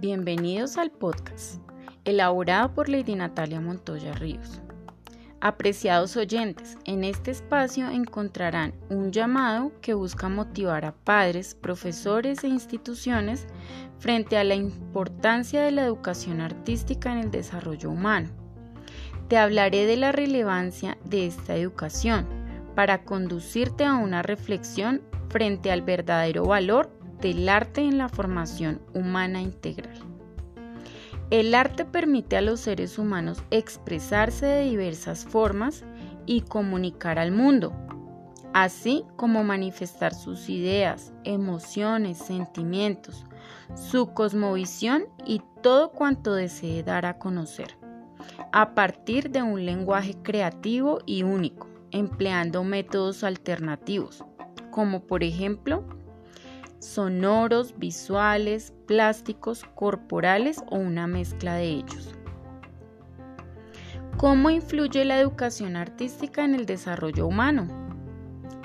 Bienvenidos al podcast, elaborado por Lady Natalia Montoya Ríos. Apreciados oyentes, en este espacio encontrarán un llamado que busca motivar a padres, profesores e instituciones frente a la importancia de la educación artística en el desarrollo humano. Te hablaré de la relevancia de esta educación para conducirte a una reflexión frente al verdadero valor del arte en la formación humana integral. El arte permite a los seres humanos expresarse de diversas formas y comunicar al mundo, así como manifestar sus ideas, emociones, sentimientos, su cosmovisión y todo cuanto desee dar a conocer, a partir de un lenguaje creativo y único, empleando métodos alternativos, como por ejemplo sonoros, visuales, plásticos, corporales o una mezcla de ellos. ¿Cómo influye la educación artística en el desarrollo humano?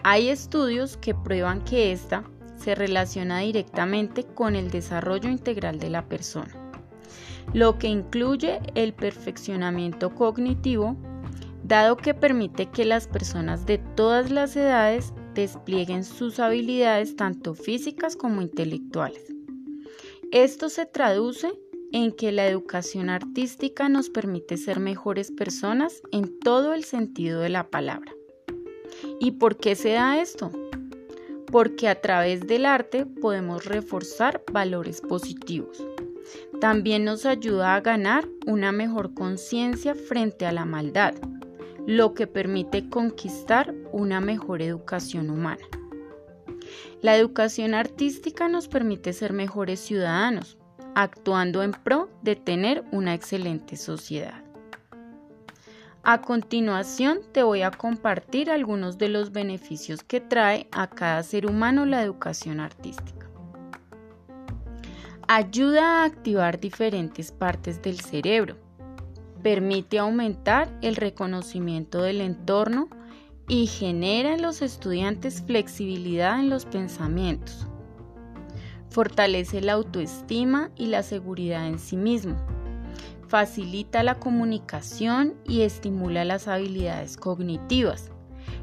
Hay estudios que prueban que ésta se relaciona directamente con el desarrollo integral de la persona, lo que incluye el perfeccionamiento cognitivo, dado que permite que las personas de todas las edades desplieguen sus habilidades tanto físicas como intelectuales. Esto se traduce en que la educación artística nos permite ser mejores personas en todo el sentido de la palabra. ¿Y por qué se da esto? Porque a través del arte podemos reforzar valores positivos. También nos ayuda a ganar una mejor conciencia frente a la maldad lo que permite conquistar una mejor educación humana. La educación artística nos permite ser mejores ciudadanos, actuando en pro de tener una excelente sociedad. A continuación te voy a compartir algunos de los beneficios que trae a cada ser humano la educación artística. Ayuda a activar diferentes partes del cerebro, permite aumentar el reconocimiento del entorno y genera en los estudiantes flexibilidad en los pensamientos. Fortalece la autoestima y la seguridad en sí mismo. Facilita la comunicación y estimula las habilidades cognitivas.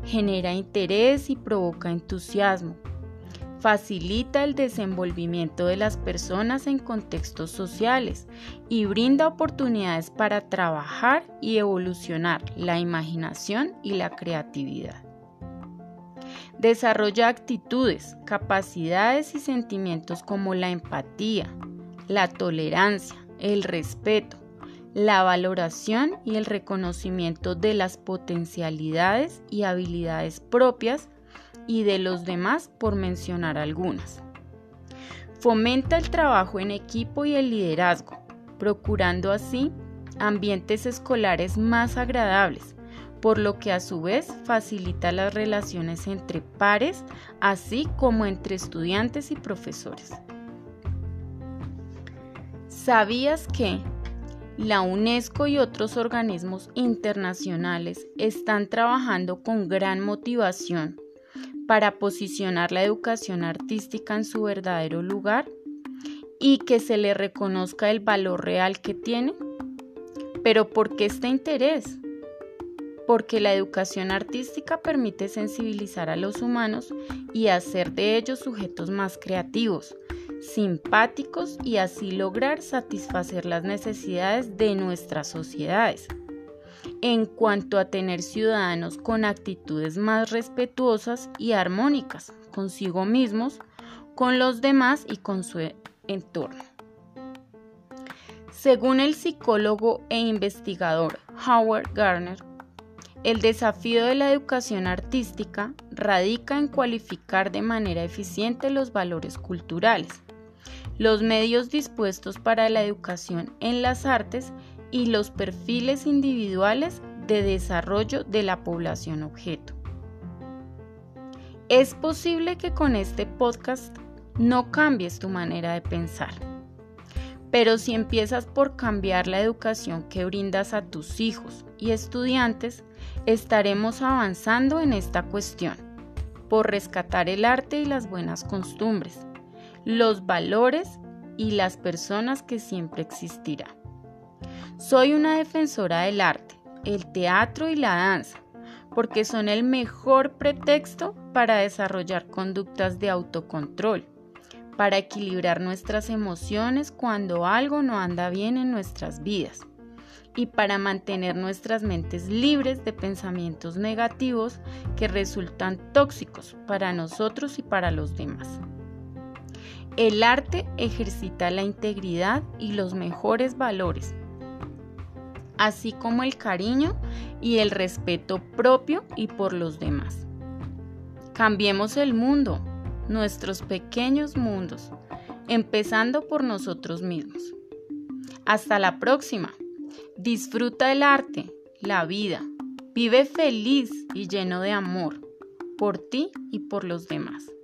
Genera interés y provoca entusiasmo facilita el desenvolvimiento de las personas en contextos sociales y brinda oportunidades para trabajar y evolucionar la imaginación y la creatividad. Desarrolla actitudes, capacidades y sentimientos como la empatía, la tolerancia, el respeto, la valoración y el reconocimiento de las potencialidades y habilidades propias y de los demás por mencionar algunas. Fomenta el trabajo en equipo y el liderazgo, procurando así ambientes escolares más agradables, por lo que a su vez facilita las relaciones entre pares, así como entre estudiantes y profesores. ¿Sabías que la UNESCO y otros organismos internacionales están trabajando con gran motivación para posicionar la educación artística en su verdadero lugar y que se le reconozca el valor real que tiene. Pero ¿por qué este interés? Porque la educación artística permite sensibilizar a los humanos y hacer de ellos sujetos más creativos, simpáticos y así lograr satisfacer las necesidades de nuestras sociedades en cuanto a tener ciudadanos con actitudes más respetuosas y armónicas consigo mismos, con los demás y con su entorno. Según el psicólogo e investigador Howard Gardner, el desafío de la educación artística radica en cualificar de manera eficiente los valores culturales, los medios dispuestos para la educación en las artes y los perfiles individuales de desarrollo de la población objeto. Es posible que con este podcast no cambies tu manera de pensar, pero si empiezas por cambiar la educación que brindas a tus hijos y estudiantes, estaremos avanzando en esta cuestión, por rescatar el arte y las buenas costumbres, los valores y las personas que siempre existirá. Soy una defensora del arte, el teatro y la danza, porque son el mejor pretexto para desarrollar conductas de autocontrol, para equilibrar nuestras emociones cuando algo no anda bien en nuestras vidas y para mantener nuestras mentes libres de pensamientos negativos que resultan tóxicos para nosotros y para los demás. El arte ejercita la integridad y los mejores valores, así como el cariño y el respeto propio y por los demás. Cambiemos el mundo, nuestros pequeños mundos, empezando por nosotros mismos. Hasta la próxima. Disfruta el arte, la vida. Vive feliz y lleno de amor por ti y por los demás.